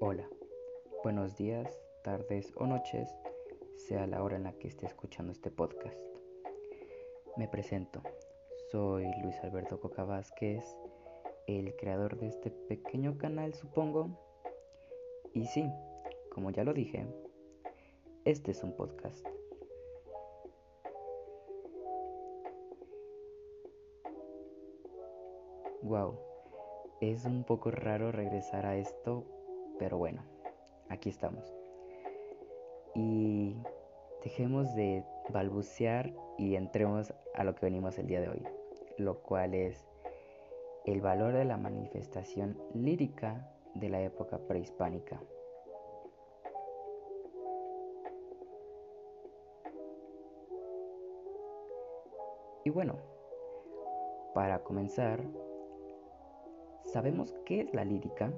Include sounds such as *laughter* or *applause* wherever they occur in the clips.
Hola, buenos días, tardes o noches, sea la hora en la que esté escuchando este podcast. Me presento, soy Luis Alberto Coca Vázquez, el creador de este pequeño canal supongo. Y sí, como ya lo dije, este es un podcast. Wow, es un poco raro regresar a esto pero bueno, aquí estamos. Y dejemos de balbucear y entremos a lo que venimos el día de hoy, lo cual es el valor de la manifestación lírica de la época prehispánica. Y bueno, para comenzar, ¿sabemos qué es la lírica?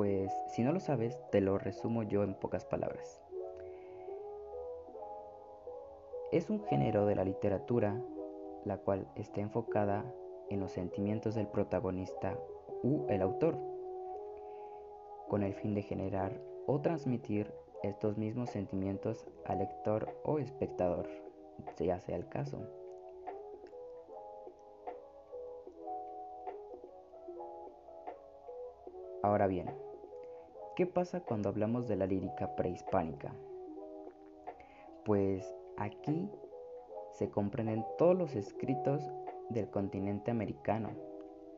Pues si no lo sabes, te lo resumo yo en pocas palabras. Es un género de la literatura la cual está enfocada en los sentimientos del protagonista u el autor, con el fin de generar o transmitir estos mismos sentimientos al lector o espectador, ya sea el caso. Ahora bien, ¿qué pasa cuando hablamos de la lírica prehispánica? Pues aquí se comprenden todos los escritos del continente americano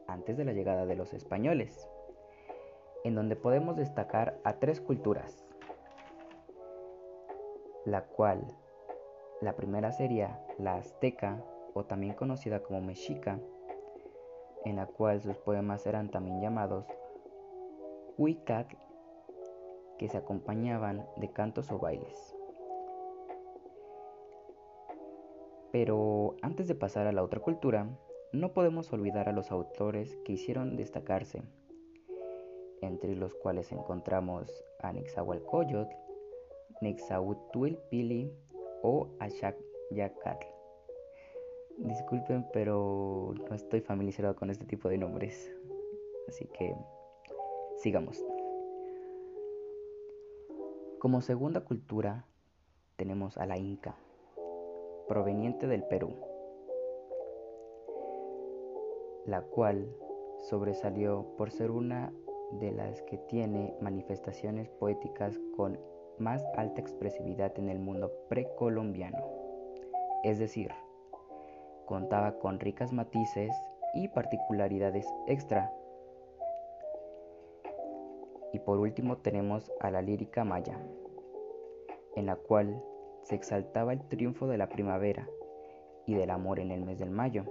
antes de la llegada de los españoles, en donde podemos destacar a tres culturas, la cual la primera sería la azteca o también conocida como mexica, en la cual sus poemas eran también llamados Huicat que se acompañaban de cantos o bailes. Pero antes de pasar a la otra cultura, no podemos olvidar a los autores que hicieron destacarse, entre los cuales encontramos a Nexahualcoyotl, Nexahutuilpili o Yacatl. Disculpen, pero no estoy familiarizado con este tipo de nombres, así que Sigamos. Como segunda cultura tenemos a la Inca, proveniente del Perú, la cual sobresalió por ser una de las que tiene manifestaciones poéticas con más alta expresividad en el mundo precolombiano. Es decir, contaba con ricas matices y particularidades extra por último tenemos a la lírica maya, en la cual se exaltaba el triunfo de la primavera y del amor en el mes del mayo.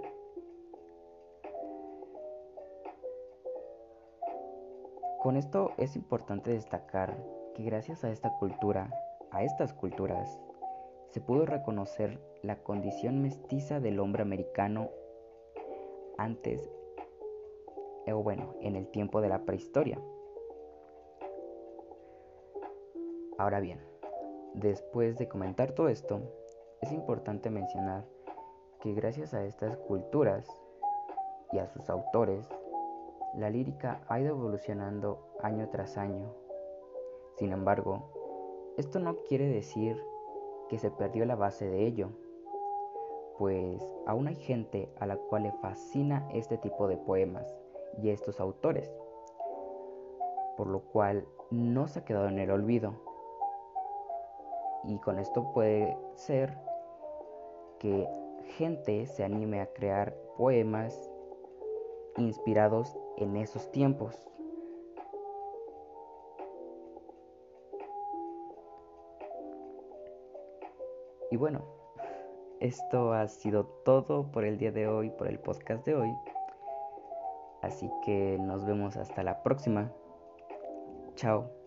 Con esto es importante destacar que gracias a esta cultura, a estas culturas, se pudo reconocer la condición mestiza del hombre americano antes, o bueno, en el tiempo de la prehistoria. Ahora bien, después de comentar todo esto, es importante mencionar que gracias a estas culturas y a sus autores, la lírica ha ido evolucionando año tras año. Sin embargo, esto no quiere decir que se perdió la base de ello, pues aún hay gente a la cual le fascina este tipo de poemas y estos autores, por lo cual no se ha quedado en el olvido y con esto puede ser que gente se anime a crear poemas inspirados en esos tiempos. Y bueno, *laughs* esto ha sido todo por el día de hoy, por el podcast de hoy. Así que nos vemos hasta la próxima. Chao.